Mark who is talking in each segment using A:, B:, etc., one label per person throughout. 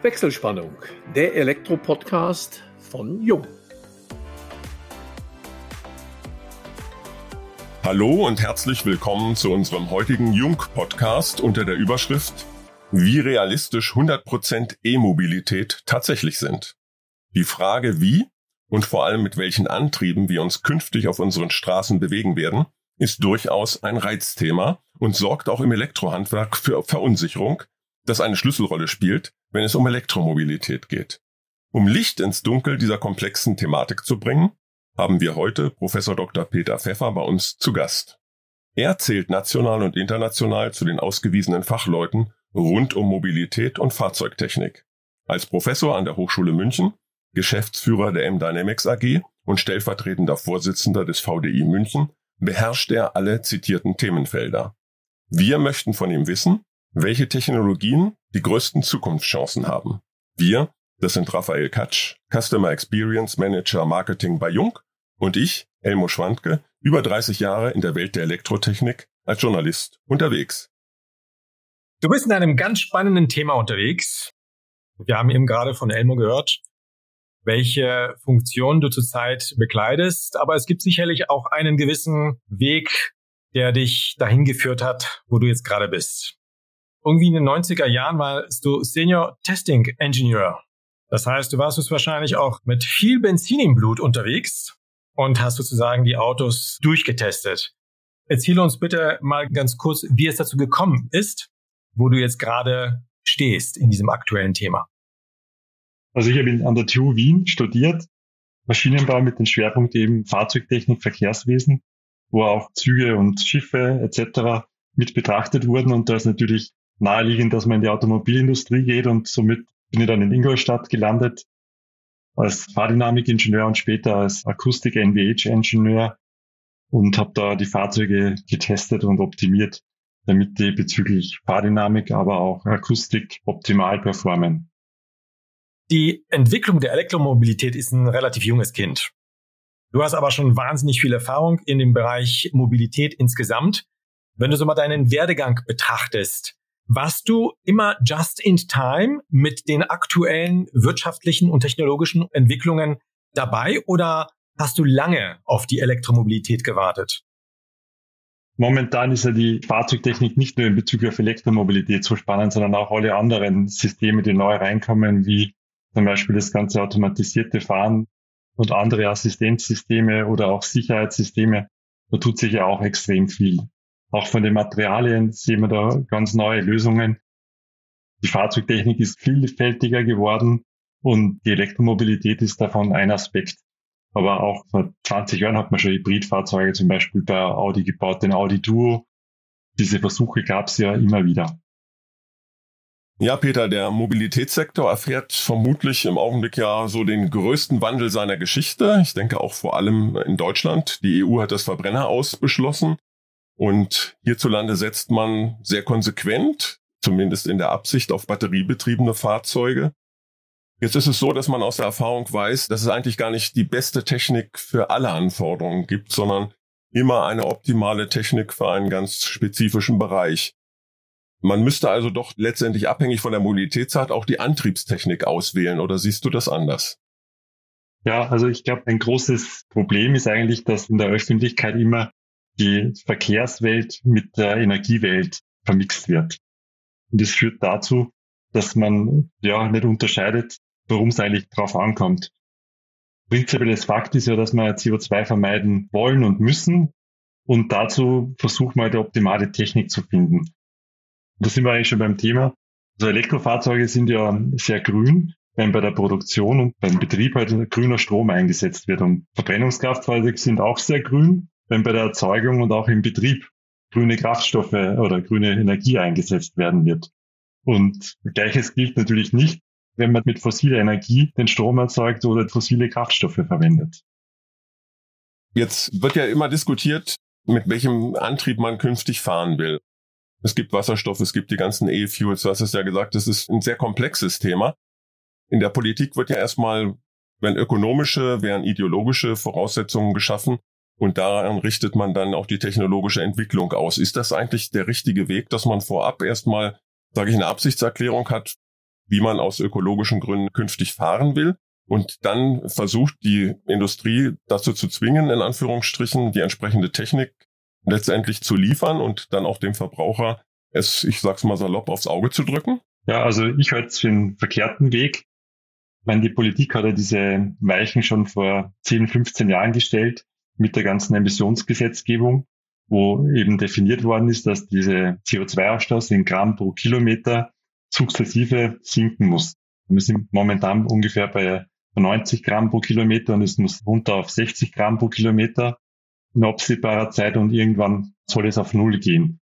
A: Wechselspannung, der Elektro-Podcast von Jung.
B: Hallo und herzlich willkommen zu unserem heutigen Jung-Podcast unter der Überschrift Wie realistisch 100% E-Mobilität tatsächlich sind. Die Frage, wie und vor allem mit welchen Antrieben wir uns künftig auf unseren Straßen bewegen werden, ist durchaus ein Reizthema und sorgt auch im Elektrohandwerk für Verunsicherung, das eine Schlüsselrolle spielt, wenn es um Elektromobilität geht. Um Licht ins Dunkel dieser komplexen Thematik zu bringen, haben wir heute Professor Dr. Peter Pfeffer bei uns zu Gast. Er zählt national und international zu den ausgewiesenen Fachleuten rund um Mobilität und Fahrzeugtechnik. Als Professor an der Hochschule München, Geschäftsführer der M-Dynamics AG und stellvertretender Vorsitzender des VDI München beherrscht er alle zitierten Themenfelder. Wir möchten von ihm wissen, welche Technologien die größten Zukunftschancen haben. Wir, das sind Raphael Katsch, Customer Experience Manager Marketing bei Jung und ich, Elmo Schwandke, über 30 Jahre in der Welt der Elektrotechnik als Journalist unterwegs.
C: Du bist in einem ganz spannenden Thema unterwegs. Wir haben eben gerade von Elmo gehört, welche Funktion du zurzeit bekleidest, aber es gibt sicherlich auch einen gewissen Weg, der dich dahin geführt hat, wo du jetzt gerade bist irgendwie in den 90er Jahren warst du Senior Testing Engineer. Das heißt, du warst wahrscheinlich auch mit viel Benzin im Blut unterwegs und hast sozusagen die Autos durchgetestet. Erzähle uns bitte mal ganz kurz, wie es dazu gekommen ist, wo du jetzt gerade stehst in diesem aktuellen Thema.
D: Also ich habe an der TU Wien studiert, Maschinenbau mit dem Schwerpunkt eben Fahrzeugtechnik, Verkehrswesen, wo auch Züge und Schiffe etc. mit betrachtet wurden und da ist natürlich naheliegend, dass man in die Automobilindustrie geht und somit bin ich dann in Ingolstadt gelandet als Fahrdynamikingenieur und später als Akustik-NVH-Ingenieur und habe da die Fahrzeuge getestet und optimiert, damit die bezüglich Fahrdynamik, aber auch Akustik optimal performen.
C: Die Entwicklung der Elektromobilität ist ein relativ junges Kind. Du hast aber schon wahnsinnig viel Erfahrung in dem Bereich Mobilität insgesamt. Wenn du so mal deinen Werdegang betrachtest, warst du immer just in time mit den aktuellen wirtschaftlichen und technologischen Entwicklungen dabei oder hast du lange auf die Elektromobilität gewartet?
D: Momentan ist ja die Fahrzeugtechnik nicht nur in Bezug auf Elektromobilität so spannend, sondern auch alle anderen Systeme, die neu reinkommen, wie zum Beispiel das ganze automatisierte Fahren und andere Assistenzsysteme oder auch Sicherheitssysteme. Da tut sich ja auch extrem viel. Auch von den Materialien sehen wir da ganz neue Lösungen. Die Fahrzeugtechnik ist vielfältiger geworden und die Elektromobilität ist davon ein Aspekt. Aber auch vor 20 Jahren hat man schon Hybridfahrzeuge zum Beispiel bei Audi gebaut, den Audi Duo. Diese Versuche gab es ja immer wieder.
B: Ja, Peter, der Mobilitätssektor erfährt vermutlich im Augenblick ja so den größten Wandel seiner Geschichte. Ich denke auch vor allem in Deutschland. Die EU hat das Verbrenner ausbeschlossen. Und hierzulande setzt man sehr konsequent, zumindest in der Absicht, auf batteriebetriebene Fahrzeuge. Jetzt ist es so, dass man aus der Erfahrung weiß, dass es eigentlich gar nicht die beste Technik für alle Anforderungen gibt, sondern immer eine optimale Technik für einen ganz spezifischen Bereich. Man müsste also doch letztendlich abhängig von der Mobilitätszeit auch die Antriebstechnik auswählen, oder siehst du das anders?
D: Ja, also ich glaube, ein großes Problem ist eigentlich, dass in der Öffentlichkeit immer die Verkehrswelt mit der Energiewelt vermixt wird. Und das führt dazu, dass man ja nicht unterscheidet, worum es eigentlich drauf ankommt. Prinzipielles Fakt ist ja, dass wir CO2 vermeiden wollen und müssen. Und dazu versuchen wir die optimale Technik zu finden. Da sind wir eigentlich schon beim Thema. Also Elektrofahrzeuge sind ja sehr grün, wenn bei der Produktion und beim Betrieb halt grüner Strom eingesetzt wird. Und Verbrennungskraftfahrzeuge sind auch sehr grün, wenn bei der Erzeugung und auch im Betrieb grüne Kraftstoffe oder grüne Energie eingesetzt werden wird. Und gleiches gilt natürlich nicht, wenn man mit fossiler Energie den Strom erzeugt oder fossile Kraftstoffe verwendet.
B: Jetzt wird ja immer diskutiert, mit welchem Antrieb man künftig fahren will. Es gibt Wasserstoff, es gibt die ganzen E-Fuels, du hast es ja gesagt, das ist ein sehr komplexes Thema. In der Politik wird ja erstmal, werden ökonomische, werden ideologische Voraussetzungen geschaffen, und daran richtet man dann auch die technologische Entwicklung aus. Ist das eigentlich der richtige Weg, dass man vorab erstmal, sage ich, eine Absichtserklärung hat, wie man aus ökologischen Gründen künftig fahren will. Und dann versucht die Industrie dazu zu zwingen, in Anführungsstrichen, die entsprechende Technik letztendlich zu liefern und dann auch dem Verbraucher es, ich sag's mal salopp, aufs Auge zu drücken?
D: Ja, also ich halte es für einen verkehrten Weg. Ich meine, die Politik hat ja diese Weichen schon vor 10, 15 Jahren gestellt mit der ganzen Emissionsgesetzgebung, wo eben definiert worden ist, dass diese CO2-Ausstoß in Gramm pro Kilometer sukzessive sinken muss. Wir sind momentan ungefähr bei 90 Gramm pro Kilometer und es muss runter auf 60 Gramm pro Kilometer in absehbarer Zeit und irgendwann soll es auf Null gehen.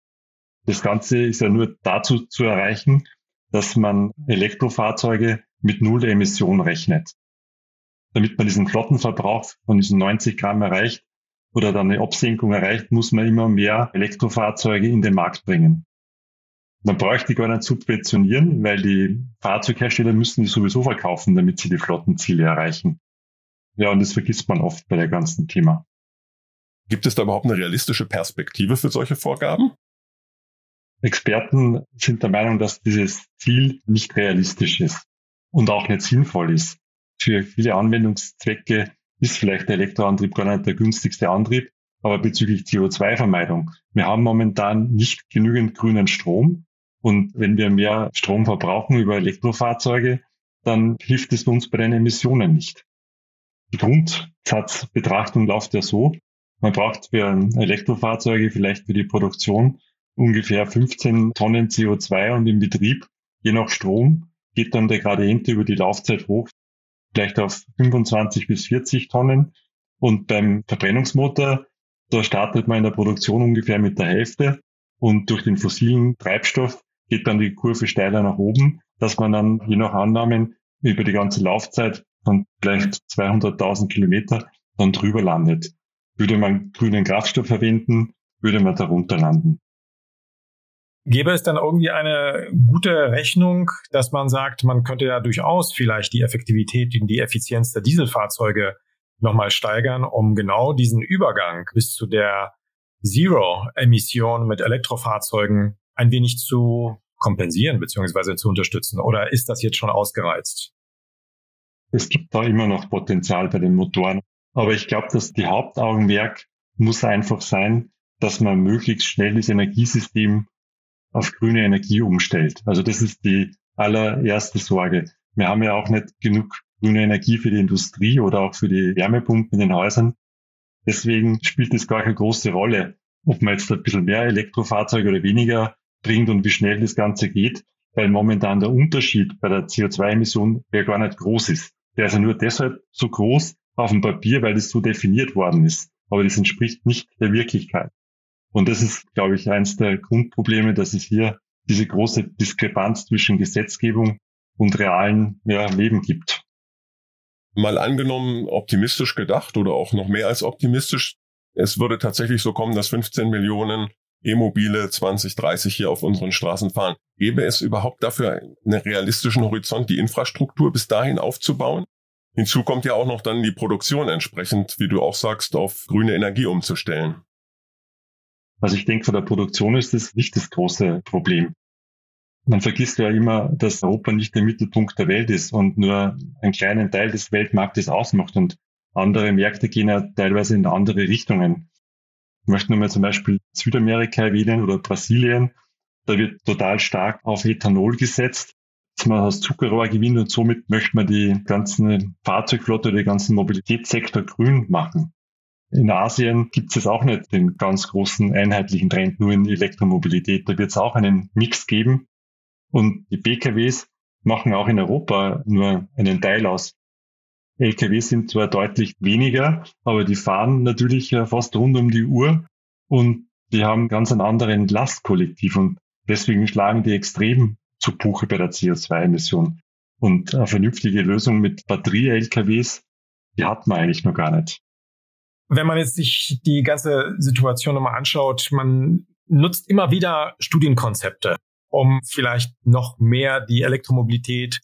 D: Das Ganze ist ja nur dazu zu erreichen, dass man Elektrofahrzeuge mit Null Emission rechnet. Damit man diesen Flottenverbrauch von diesen 90 Gramm erreicht oder dann eine Absenkung erreicht, muss man immer mehr Elektrofahrzeuge in den Markt bringen. Man bräuchte gar nicht subventionieren, weil die Fahrzeughersteller müssen die sowieso verkaufen, damit sie die Flottenziele erreichen. Ja, und das vergisst man oft bei der ganzen Thema.
B: Gibt es da überhaupt eine realistische Perspektive für solche Vorgaben?
D: Experten sind der Meinung, dass dieses Ziel nicht realistisch ist und auch nicht sinnvoll ist. Für viele Anwendungszwecke ist vielleicht der Elektroantrieb gar nicht der günstigste Antrieb, aber bezüglich CO2-Vermeidung. Wir haben momentan nicht genügend grünen Strom und wenn wir mehr Strom verbrauchen über Elektrofahrzeuge, dann hilft es uns bei den Emissionen nicht. Die Grundsatzbetrachtung läuft ja so, man braucht für Elektrofahrzeuge vielleicht für die Produktion ungefähr 15 Tonnen CO2 und im Betrieb, je nach Strom, geht dann der Gradient über die Laufzeit hoch, vielleicht auf 25 bis 40 Tonnen. Und beim Verbrennungsmotor, da startet man in der Produktion ungefähr mit der Hälfte und durch den fossilen Treibstoff geht dann die Kurve steiler nach oben, dass man dann je nach Annahmen über die ganze Laufzeit von vielleicht 200.000 Kilometer dann drüber landet. Würde man grünen Kraftstoff verwenden, würde man darunter landen.
C: Gäbe es dann irgendwie eine gute Rechnung, dass man sagt, man könnte ja durchaus vielleicht die Effektivität und die Effizienz der Dieselfahrzeuge nochmal steigern, um genau diesen Übergang bis zu der Zero-Emission mit Elektrofahrzeugen ein wenig zu kompensieren bzw. zu unterstützen? Oder ist das jetzt schon ausgereizt?
D: Es gibt da immer noch Potenzial bei den Motoren. Aber ich glaube, dass die Hauptaugenmerk muss einfach sein, dass man möglichst schnell das Energiesystem auf grüne Energie umstellt. Also das ist die allererste Sorge. Wir haben ja auch nicht genug grüne Energie für die Industrie oder auch für die Wärmepumpen in den Häusern. Deswegen spielt es gar keine große Rolle, ob man jetzt ein bisschen mehr Elektrofahrzeuge oder weniger bringt und wie schnell das Ganze geht, weil momentan der Unterschied bei der CO2-Emission ja gar nicht groß ist. Der ist ja nur deshalb so groß auf dem Papier, weil das so definiert worden ist. Aber das entspricht nicht der Wirklichkeit. Und das ist, glaube ich, eines der Grundprobleme, dass es hier diese große Diskrepanz zwischen Gesetzgebung und realen ja, Leben gibt.
B: Mal angenommen, optimistisch gedacht oder auch noch mehr als optimistisch, es würde tatsächlich so kommen, dass 15 Millionen E-Mobile 2030 hier auf unseren Straßen fahren. Gäbe es überhaupt dafür einen realistischen Horizont, die Infrastruktur bis dahin aufzubauen? Hinzu kommt ja auch noch dann die Produktion entsprechend, wie du auch sagst, auf grüne Energie umzustellen.
D: Also ich denke, von der Produktion ist das nicht das große Problem. Man vergisst ja immer, dass Europa nicht der Mittelpunkt der Welt ist und nur einen kleinen Teil des Weltmarktes ausmacht und andere Märkte gehen ja teilweise in andere Richtungen. Ich möchte nur mal zum Beispiel Südamerika erwähnen oder Brasilien. Da wird total stark auf Ethanol gesetzt, dass man aus Zuckerrohr gewinnt und somit möchte man die ganzen Fahrzeugflotte oder den ganzen Mobilitätssektor grün machen. In Asien gibt es auch nicht den ganz großen einheitlichen Trend nur in Elektromobilität. Da wird es auch einen Mix geben. Und die PKWs machen auch in Europa nur einen Teil aus. LKW sind zwar deutlich weniger, aber die fahren natürlich fast rund um die Uhr und die haben ganz einen anderen Lastkollektiv und deswegen schlagen die extrem zu Buche bei der CO2-Emission. Und eine vernünftige Lösung mit Batterie-LKWs, die hat man eigentlich noch gar nicht
C: wenn man jetzt sich die ganze Situation nochmal anschaut, man nutzt immer wieder Studienkonzepte, um vielleicht noch mehr die Elektromobilität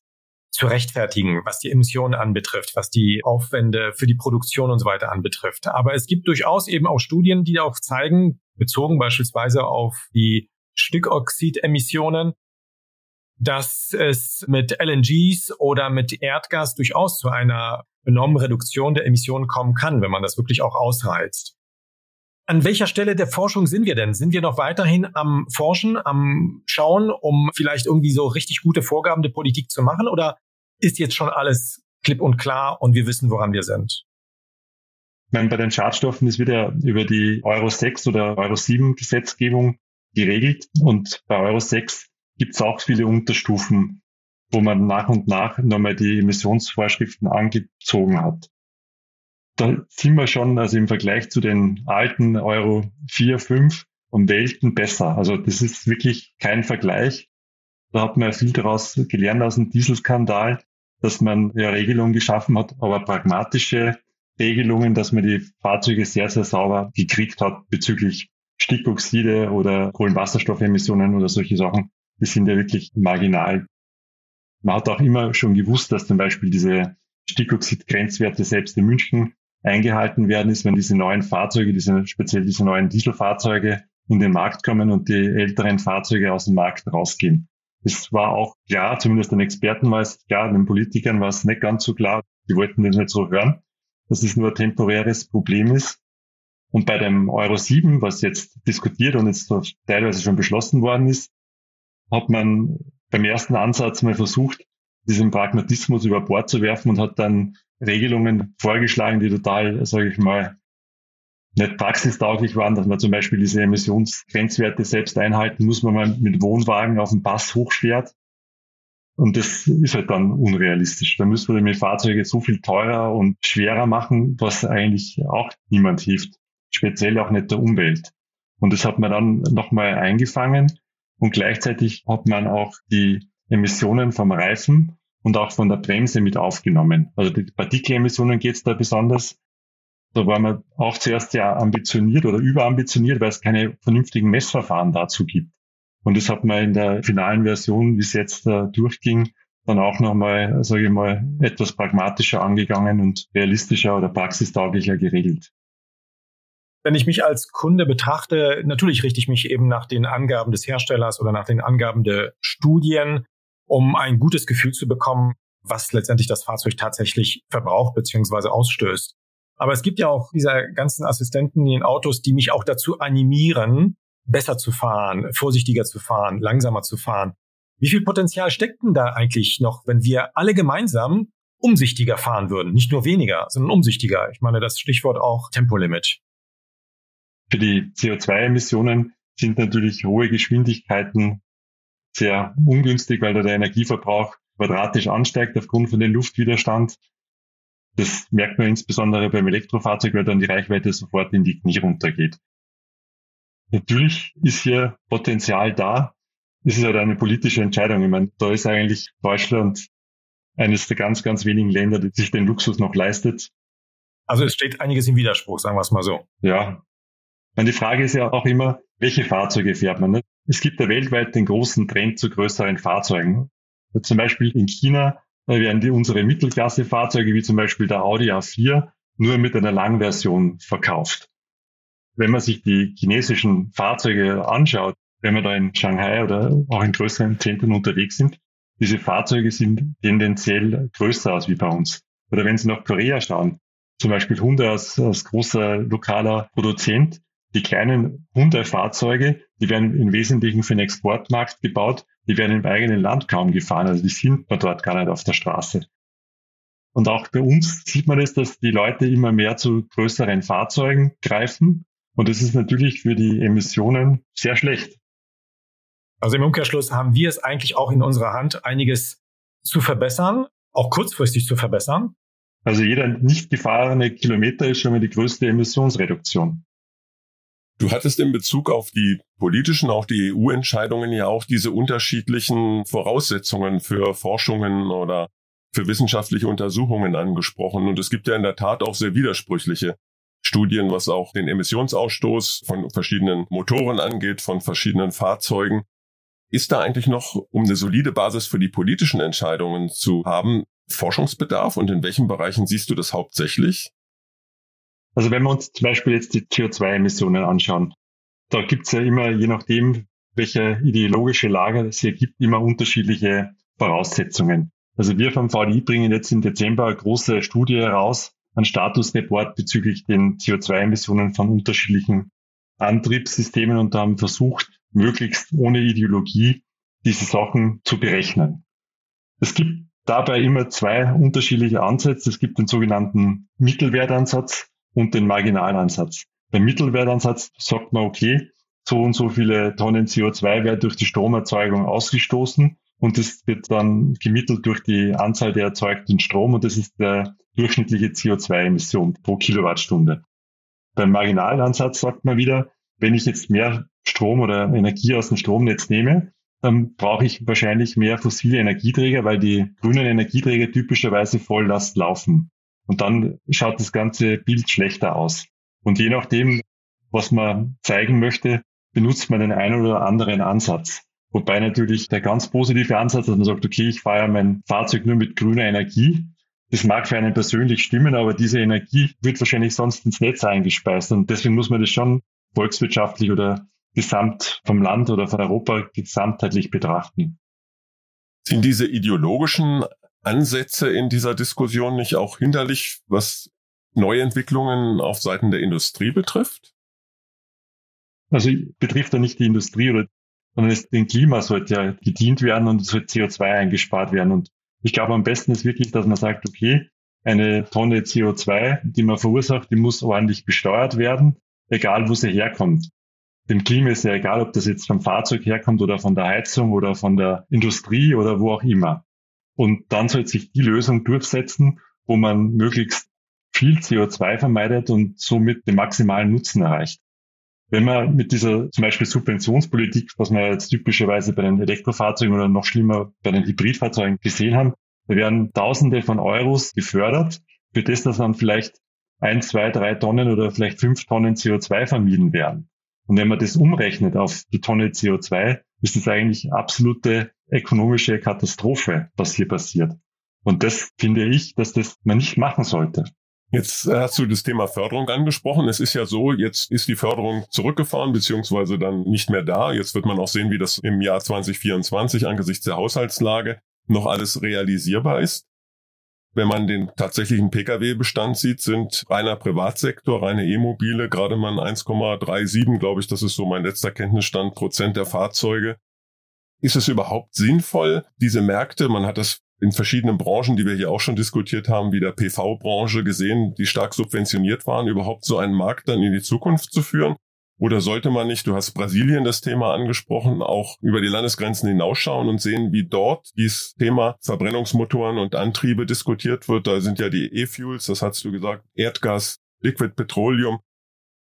C: zu rechtfertigen, was die Emissionen anbetrifft, was die Aufwände für die Produktion und so weiter anbetrifft. Aber es gibt durchaus eben auch Studien, die auch zeigen, bezogen beispielsweise auf die Stickoxidemissionen, dass es mit LNGs oder mit Erdgas durchaus zu einer enormen Reduktion der Emissionen kommen kann, wenn man das wirklich auch ausreizt. An welcher Stelle der Forschung sind wir denn? Sind wir noch weiterhin am Forschen, am Schauen, um vielleicht irgendwie so richtig gute Vorgaben der Politik zu machen? Oder ist jetzt schon alles klipp und klar und wir wissen, woran wir sind?
D: Ich meine, bei den Schadstoffen ist wieder über die Euro 6 oder Euro 7 Gesetzgebung geregelt. Und bei Euro 6 gibt es auch viele Unterstufen, wo man nach und nach nochmal die Emissionsvorschriften angezogen hat. Da sind wir schon, also im Vergleich zu den alten Euro 4, 5 um Welten besser. Also das ist wirklich kein Vergleich. Da hat man viel daraus gelernt aus dem Dieselskandal, dass man ja Regelungen geschaffen hat, aber pragmatische Regelungen, dass man die Fahrzeuge sehr, sehr sauber gekriegt hat bezüglich Stickoxide oder Kohlenwasserstoffemissionen oder solche Sachen. Die sind ja wirklich marginal. Man hat auch immer schon gewusst, dass zum Beispiel diese Stickoxid-Grenzwerte selbst in München eingehalten werden ist, wenn diese neuen Fahrzeuge, diese, speziell diese neuen Dieselfahrzeuge in den Markt kommen und die älteren Fahrzeuge aus dem Markt rausgehen. Das war auch klar, zumindest den Experten war es klar, den Politikern war es nicht ganz so klar. Die wollten das nicht so hören, dass es nur ein temporäres Problem ist. Und bei dem Euro 7, was jetzt diskutiert und jetzt teilweise schon beschlossen worden ist, hat man beim ersten Ansatz mal versucht, diesen Pragmatismus über Bord zu werfen und hat dann Regelungen vorgeschlagen, die total, sage ich mal, nicht praxistauglich waren, dass man zum Beispiel diese Emissionsgrenzwerte selbst einhalten muss, wenn man mit Wohnwagen auf dem Pass hochfährt. Und das ist halt dann unrealistisch. Da müssen wir die Fahrzeuge so viel teurer und schwerer machen, was eigentlich auch niemand hilft. Speziell auch nicht der Umwelt. Und das hat man dann nochmal eingefangen. Und gleichzeitig hat man auch die Emissionen vom Reifen und auch von der Bremse mit aufgenommen. Also die Partikelemissionen geht es da besonders. Da war man auch zuerst sehr ambitioniert oder überambitioniert, weil es keine vernünftigen Messverfahren dazu gibt. Und das hat man in der finalen Version, wie es jetzt uh, durchging, dann auch nochmal, sage ich mal, etwas pragmatischer angegangen und realistischer oder praxistauglicher geregelt.
C: Wenn ich mich als Kunde betrachte, natürlich richte ich mich eben nach den Angaben des Herstellers oder nach den Angaben der Studien um ein gutes Gefühl zu bekommen, was letztendlich das Fahrzeug tatsächlich verbraucht bzw. ausstößt. Aber es gibt ja auch diese ganzen Assistenten in den Autos, die mich auch dazu animieren, besser zu fahren, vorsichtiger zu fahren, langsamer zu fahren. Wie viel Potenzial steckt denn da eigentlich noch, wenn wir alle gemeinsam umsichtiger fahren würden? Nicht nur weniger, sondern umsichtiger. Ich meine, das Stichwort auch Tempolimit.
D: Für die CO2-Emissionen sind natürlich hohe Geschwindigkeiten sehr ungünstig, weil da der Energieverbrauch quadratisch ansteigt aufgrund von dem Luftwiderstand. Das merkt man insbesondere beim Elektrofahrzeug, weil dann die Reichweite sofort in die Knie runtergeht. Natürlich ist hier Potenzial da. Es ist halt eine politische Entscheidung. Ich meine, da ist eigentlich Deutschland eines der ganz, ganz wenigen Länder, die sich den Luxus noch leistet.
C: Also es steht einiges im Widerspruch, sagen wir es mal so.
D: Ja. Und die Frage ist ja auch immer, welche Fahrzeuge fährt man? Ne? Es gibt ja weltweit den großen Trend zu größeren Fahrzeugen. Zum Beispiel in China werden die unsere Mittelklasse-Fahrzeuge wie zum Beispiel der Audi A4 nur mit einer Langversion verkauft. Wenn man sich die chinesischen Fahrzeuge anschaut, wenn wir da in Shanghai oder auch in größeren Zentren unterwegs sind, diese Fahrzeuge sind tendenziell größer als wie bei uns. Oder wenn Sie nach Korea schauen, zum Beispiel Hyundai als, als großer lokaler Produzent, die kleinen Hyundai-Fahrzeuge, die werden im Wesentlichen für den Exportmarkt gebaut, die werden im eigenen Land kaum gefahren, also die sind man dort gar nicht auf der Straße. Und auch bei uns sieht man es, dass die Leute immer mehr zu größeren Fahrzeugen greifen. Und das ist natürlich für die Emissionen sehr schlecht.
C: Also im Umkehrschluss haben wir es eigentlich auch in unserer Hand, einiges zu verbessern, auch kurzfristig zu verbessern.
D: Also jeder nicht gefahrene Kilometer ist schon mal die größte Emissionsreduktion.
B: Du hattest in Bezug auf die politischen, auch die EU-Entscheidungen ja auch diese unterschiedlichen Voraussetzungen für Forschungen oder für wissenschaftliche Untersuchungen angesprochen. Und es gibt ja in der Tat auch sehr widersprüchliche Studien, was auch den Emissionsausstoß von verschiedenen Motoren angeht, von verschiedenen Fahrzeugen. Ist da eigentlich noch, um eine solide Basis für die politischen Entscheidungen zu haben, Forschungsbedarf und in welchen Bereichen siehst du das hauptsächlich?
D: Also wenn wir uns zum Beispiel jetzt die CO2-Emissionen anschauen, da gibt's ja immer, je nachdem, welche ideologische Lager es hier gibt, immer unterschiedliche Voraussetzungen. Also wir vom VDI bringen jetzt im Dezember eine große Studie heraus, ein Statusreport bezüglich den CO2-Emissionen von unterschiedlichen Antriebssystemen und haben versucht, möglichst ohne Ideologie diese Sachen zu berechnen. Es gibt dabei immer zwei unterschiedliche Ansätze. Es gibt den sogenannten Mittelwertansatz und den Marginalansatz. Beim Mittelwertansatz sagt man, okay, so und so viele Tonnen CO2 werden durch die Stromerzeugung ausgestoßen und das wird dann gemittelt durch die Anzahl der erzeugten Strom und das ist der durchschnittliche CO2-Emission pro Kilowattstunde. Beim Marginalansatz sagt man wieder, wenn ich jetzt mehr Strom oder Energie aus dem Stromnetz nehme, dann brauche ich wahrscheinlich mehr fossile Energieträger, weil die grünen Energieträger typischerweise Volllast laufen. Und dann schaut das ganze Bild schlechter aus. Und je nachdem, was man zeigen möchte, benutzt man den einen oder anderen Ansatz. Wobei natürlich der ganz positive Ansatz, dass man sagt, okay, ich fahre mein Fahrzeug nur mit grüner Energie. Das mag für einen persönlich stimmen, aber diese Energie wird wahrscheinlich sonst ins Netz eingespeist. Und deswegen muss man das schon volkswirtschaftlich oder gesamt vom Land oder von Europa gesamtheitlich betrachten.
B: Sind diese ideologischen Ansätze in dieser Diskussion nicht auch hinderlich, was Neuentwicklungen auf Seiten der Industrie betrifft?
D: Also betrifft ja nicht die Industrie sondern es, dem Klima sollte ja gedient werden und es soll CO2 eingespart werden. Und ich glaube, am besten ist wirklich, dass man sagt, okay, eine Tonne CO2, die man verursacht, die muss ordentlich besteuert werden, egal wo sie herkommt. Dem Klima ist ja egal, ob das jetzt vom Fahrzeug herkommt oder von der Heizung oder von der Industrie oder wo auch immer. Und dann soll sich die Lösung durchsetzen, wo man möglichst viel CO2 vermeidet und somit den maximalen Nutzen erreicht. Wenn man mit dieser zum Beispiel Subventionspolitik, was wir jetzt typischerweise bei den Elektrofahrzeugen oder noch schlimmer bei den Hybridfahrzeugen gesehen haben, da werden Tausende von Euros gefördert, für das, dass dann vielleicht ein, zwei, drei Tonnen oder vielleicht fünf Tonnen CO2 vermieden werden. Und wenn man das umrechnet auf die Tonne CO2, ist das eigentlich absolute ökonomische Katastrophe, was hier passiert. Und das finde ich, dass das man nicht machen sollte.
B: Jetzt hast du das Thema Förderung angesprochen. Es ist ja so, jetzt ist die Förderung zurückgefahren, beziehungsweise dann nicht mehr da. Jetzt wird man auch sehen, wie das im Jahr 2024 angesichts der Haushaltslage noch alles realisierbar ist. Wenn man den tatsächlichen Pkw-Bestand sieht, sind reiner Privatsektor, reine E-Mobile, gerade mal 1,37, glaube ich, das ist so mein letzter Kenntnisstand, Prozent der Fahrzeuge. Ist es überhaupt sinnvoll, diese Märkte, man hat das in verschiedenen Branchen, die wir hier auch schon diskutiert haben, wie der PV-Branche gesehen, die stark subventioniert waren, überhaupt so einen Markt dann in die Zukunft zu führen? Oder sollte man nicht, du hast Brasilien das Thema angesprochen, auch über die Landesgrenzen hinausschauen und sehen, wie dort dieses Thema Verbrennungsmotoren und Antriebe diskutiert wird? Da sind ja die E-Fuels, das hast du gesagt, Erdgas, Liquid Petroleum,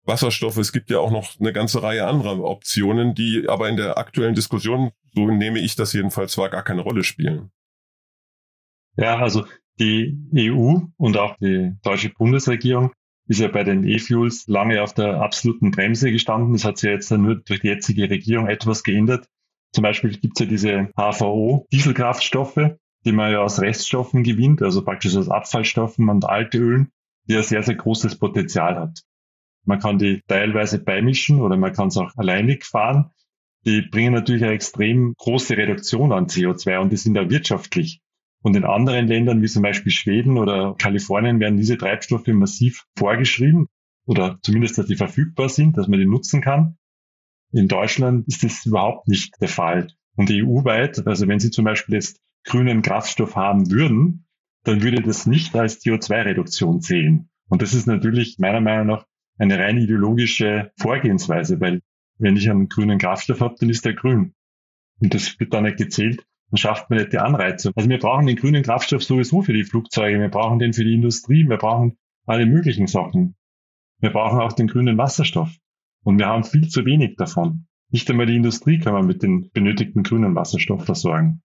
B: Wasserstoff. Es gibt ja auch noch eine ganze Reihe anderer Optionen, die aber in der aktuellen Diskussion, so nehme ich das jedenfalls, zwar gar keine Rolle spielen.
D: Ja, also die EU und auch die deutsche Bundesregierung ist ja bei den E-Fuels lange auf der absoluten Bremse gestanden. Das hat sich jetzt nur durch die jetzige Regierung etwas geändert. Zum Beispiel gibt es ja diese HVO-Dieselkraftstoffe, die man ja aus Reststoffen gewinnt, also praktisch aus Abfallstoffen und Altölen, die ja sehr, sehr großes Potenzial hat. Man kann die teilweise beimischen oder man kann es auch alleinig fahren. Die bringen natürlich eine extrem große Reduktion an CO2 und die sind ja wirtschaftlich. Und in anderen Ländern, wie zum Beispiel Schweden oder Kalifornien, werden diese Treibstoffe massiv vorgeschrieben oder zumindest, dass die verfügbar sind, dass man die nutzen kann. In Deutschland ist das überhaupt nicht der Fall. Und EU-weit, also wenn Sie zum Beispiel jetzt grünen Kraftstoff haben würden, dann würde das nicht als CO2-Reduktion zählen. Und das ist natürlich meiner Meinung nach eine rein ideologische Vorgehensweise, weil wenn ich einen grünen Kraftstoff habe, dann ist der grün. Und das wird dann nicht gezählt, dann schafft man nicht die Anreize. Also wir brauchen den grünen Kraftstoff sowieso für die Flugzeuge, wir brauchen den für die Industrie, wir brauchen alle möglichen Sachen. Wir brauchen auch den grünen Wasserstoff. Und wir haben viel zu wenig davon. Nicht einmal die Industrie kann man mit dem benötigten grünen Wasserstoff versorgen.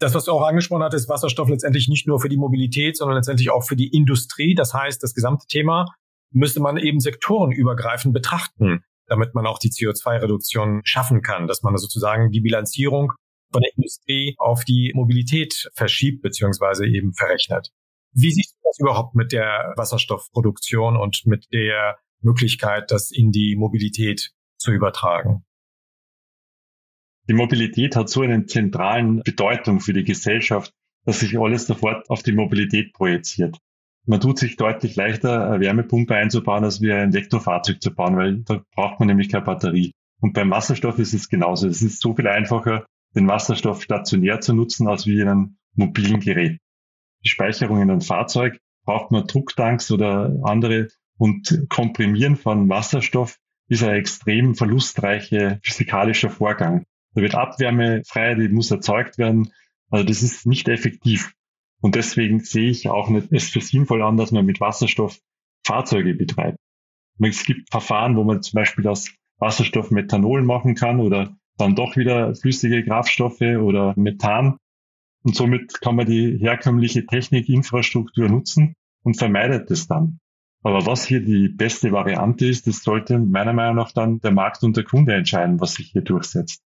C: Das, was du auch angesprochen hast, ist Wasserstoff letztendlich nicht nur für die Mobilität, sondern letztendlich auch für die Industrie. Das heißt, das gesamte Thema müsste man eben sektorenübergreifend betrachten, damit man auch die CO2-Reduktion schaffen kann, dass man sozusagen die Bilanzierung von der Industrie auf die Mobilität verschiebt beziehungsweise eben verrechnet. Wie siehst du das überhaupt mit der Wasserstoffproduktion und mit der Möglichkeit, das in die Mobilität zu übertragen?
D: Die Mobilität hat so eine zentralen Bedeutung für die Gesellschaft, dass sich alles sofort auf die Mobilität projiziert. Man tut sich deutlich leichter, eine Wärmepumpe einzubauen, als wie ein Elektrofahrzeug zu bauen, weil da braucht man nämlich keine Batterie. Und beim Wasserstoff ist es genauso. Es ist so viel einfacher, den Wasserstoff stationär zu nutzen, als wie in einem mobilen Gerät. Die Speicherung in einem Fahrzeug braucht man Drucktanks oder andere und Komprimieren von Wasserstoff ist ein extrem verlustreicher physikalischer Vorgang. Da wird Abwärme frei, die muss erzeugt werden. Also das ist nicht effektiv. Und deswegen sehe ich auch nicht es für sinnvoll an, dass man mit Wasserstoff Fahrzeuge betreibt. Es gibt Verfahren, wo man zum Beispiel aus Wasserstoff Methanol machen kann oder dann doch wieder flüssige Kraftstoffe oder Methan. Und somit kann man die herkömmliche Technikinfrastruktur nutzen und vermeidet es dann. Aber was hier die beste Variante ist, das sollte meiner Meinung nach dann der Markt und der Kunde entscheiden, was sich hier durchsetzt.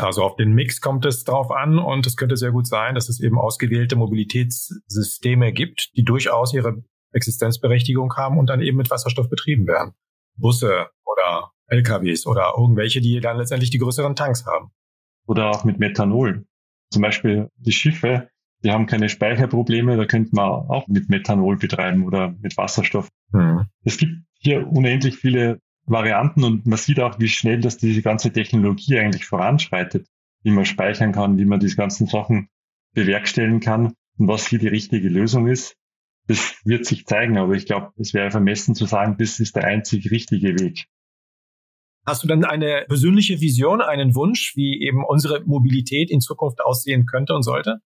C: Also auf den Mix kommt es drauf an und es könnte sehr gut sein, dass es eben ausgewählte Mobilitätssysteme gibt, die durchaus ihre Existenzberechtigung haben und dann eben mit Wasserstoff betrieben werden. Busse oder LKWs oder irgendwelche, die dann letztendlich die größeren Tanks haben.
D: Oder auch mit Methanol. Zum Beispiel die Schiffe, die haben keine Speicherprobleme, da könnte man auch mit Methanol betreiben oder mit Wasserstoff. Mhm. Es gibt hier unendlich viele Varianten und man sieht auch, wie schnell dass diese ganze Technologie eigentlich voranschreitet, wie man speichern kann, wie man diese ganzen Sachen bewerkstelligen kann und was hier die richtige Lösung ist. Das wird sich zeigen, aber ich glaube, es wäre vermessen zu sagen, das ist der einzig richtige Weg.
C: Hast du dann eine persönliche Vision, einen Wunsch, wie eben unsere Mobilität in Zukunft aussehen könnte und sollte?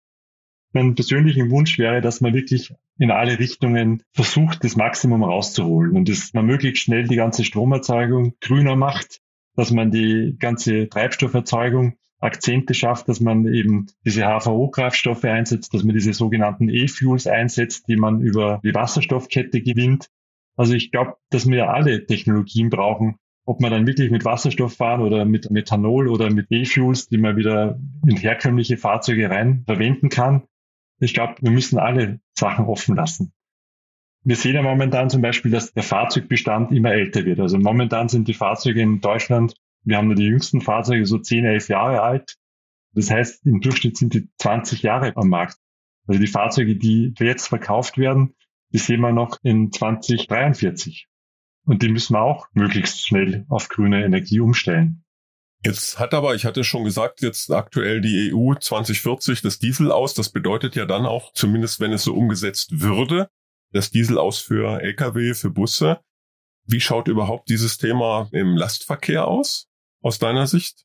D: Mein persönlicher Wunsch wäre, dass man wirklich in alle Richtungen versucht, das Maximum rauszuholen und dass man möglichst schnell die ganze Stromerzeugung grüner macht, dass man die ganze Treibstofferzeugung Akzente schafft, dass man eben diese HVO-Kraftstoffe einsetzt, dass man diese sogenannten E-Fuels einsetzt, die man über die Wasserstoffkette gewinnt. Also ich glaube, dass wir alle Technologien brauchen, ob man dann wirklich mit Wasserstoff fahren oder mit Methanol oder mit E-Fuels, die man wieder in herkömmliche Fahrzeuge rein verwenden kann. Ich glaube, wir müssen alle Sachen offen lassen. Wir sehen ja momentan zum Beispiel, dass der Fahrzeugbestand immer älter wird. Also momentan sind die Fahrzeuge in Deutschland, wir haben nur die jüngsten Fahrzeuge so 10, 11 Jahre alt. Das heißt, im Durchschnitt sind die 20 Jahre am Markt. Also die Fahrzeuge, die jetzt verkauft werden, die sehen wir noch in 2043. Und die müssen wir auch möglichst schnell auf grüne Energie umstellen.
B: Jetzt hat aber, ich hatte schon gesagt, jetzt aktuell die EU 2040 das Diesel aus. Das bedeutet ja dann auch, zumindest wenn es so umgesetzt würde, das Diesel aus für Lkw, für Busse. Wie schaut überhaupt dieses Thema im Lastverkehr aus, aus deiner Sicht?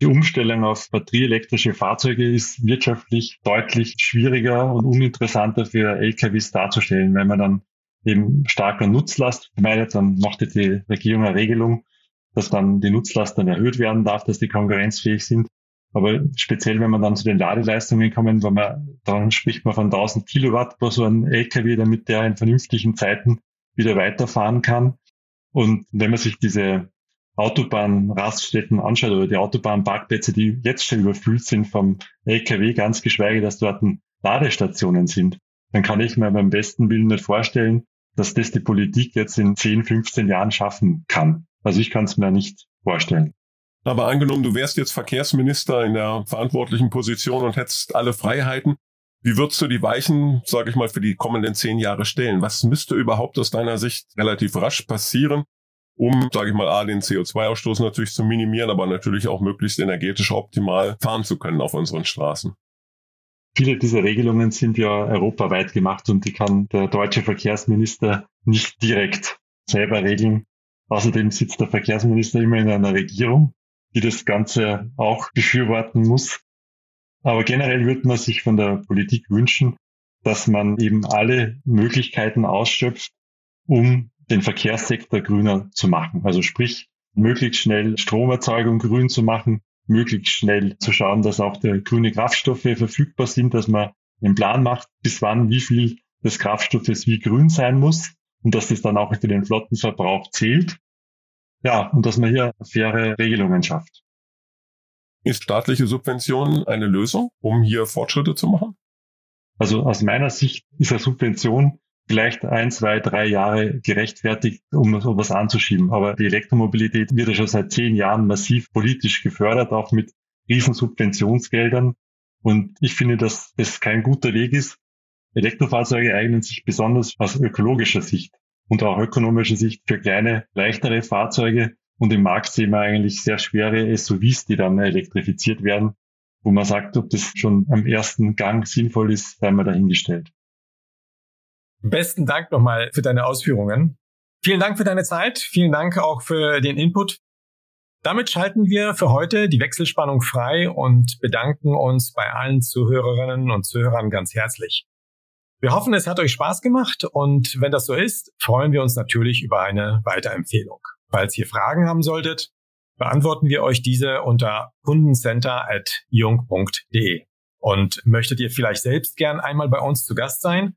D: Die Umstellung auf batterieelektrische Fahrzeuge ist wirtschaftlich deutlich schwieriger und uninteressanter für LKWs darzustellen. Wenn man dann eben starker Nutzlast vermeidet, dann macht die Regierung eine Regelung, dass dann die Nutzlast dann erhöht werden darf, dass die konkurrenzfähig sind. Aber speziell, wenn man dann zu den Ladeleistungen kommen, wenn man, dann spricht man von 1000 Kilowatt pro so ein LKW, damit der in vernünftigen Zeiten wieder weiterfahren kann. Und wenn man sich diese Autobahnraststätten anschaut oder die Autobahnparkplätze, die jetzt schon überfüllt sind vom LKW, ganz geschweige, dass dort Ladestationen sind, dann kann ich mir beim besten Willen nicht vorstellen, dass das die Politik jetzt in 10, 15 Jahren schaffen kann. Also ich kann es mir nicht vorstellen.
B: Aber angenommen, du wärst jetzt Verkehrsminister in der verantwortlichen Position und hättest alle Freiheiten. Wie würdest du die Weichen, sage ich mal, für die kommenden zehn Jahre stellen? Was müsste überhaupt aus deiner Sicht relativ rasch passieren, um, sage ich mal, A, den CO2-Ausstoß natürlich zu minimieren, aber natürlich auch möglichst energetisch optimal fahren zu können auf unseren Straßen?
D: Viele dieser Regelungen sind ja europaweit gemacht und die kann der deutsche Verkehrsminister nicht direkt selber regeln. Außerdem sitzt der Verkehrsminister immer in einer Regierung, die das Ganze auch befürworten muss. Aber generell würde man sich von der Politik wünschen, dass man eben alle Möglichkeiten ausschöpft, um den Verkehrssektor grüner zu machen. Also sprich, möglichst schnell Stromerzeugung grün zu machen, möglichst schnell zu schauen, dass auch der grüne Kraftstoffe verfügbar sind, dass man einen Plan macht, bis wann wie viel des Kraftstoffes wie grün sein muss und dass das dann auch für den Flottenverbrauch zählt. Ja, und dass man hier faire Regelungen schafft.
B: Ist staatliche Subvention eine Lösung, um hier Fortschritte zu machen?
D: Also aus meiner Sicht ist eine Subvention vielleicht ein, zwei, drei Jahre gerechtfertigt, um sowas anzuschieben. Aber die Elektromobilität wird ja schon seit zehn Jahren massiv politisch gefördert, auch mit riesen Subventionsgeldern. Und ich finde, dass es kein guter Weg ist. Elektrofahrzeuge eignen sich besonders aus ökologischer Sicht und auch ökonomischer Sicht für kleine, leichtere Fahrzeuge. Und im Markt sehen wir eigentlich sehr schwere SUVs, die dann elektrifiziert werden, wo man sagt, ob das schon am ersten Gang sinnvoll ist, sei mal dahingestellt.
C: Besten Dank nochmal für deine Ausführungen. Vielen Dank für deine Zeit. Vielen Dank auch für den Input. Damit schalten wir für heute die Wechselspannung frei und bedanken uns bei allen Zuhörerinnen und Zuhörern ganz herzlich. Wir hoffen, es hat euch Spaß gemacht und wenn das so ist, freuen wir uns natürlich über eine Weiterempfehlung. Falls ihr Fragen haben solltet, beantworten wir euch diese unter kundencenter.jung.de. Und möchtet ihr vielleicht selbst gern einmal bei uns zu Gast sein?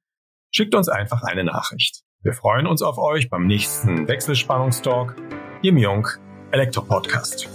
C: Schickt uns einfach eine Nachricht. Wir freuen uns auf euch beim nächsten Wechselspannungstalk im Jung Elektro Podcast.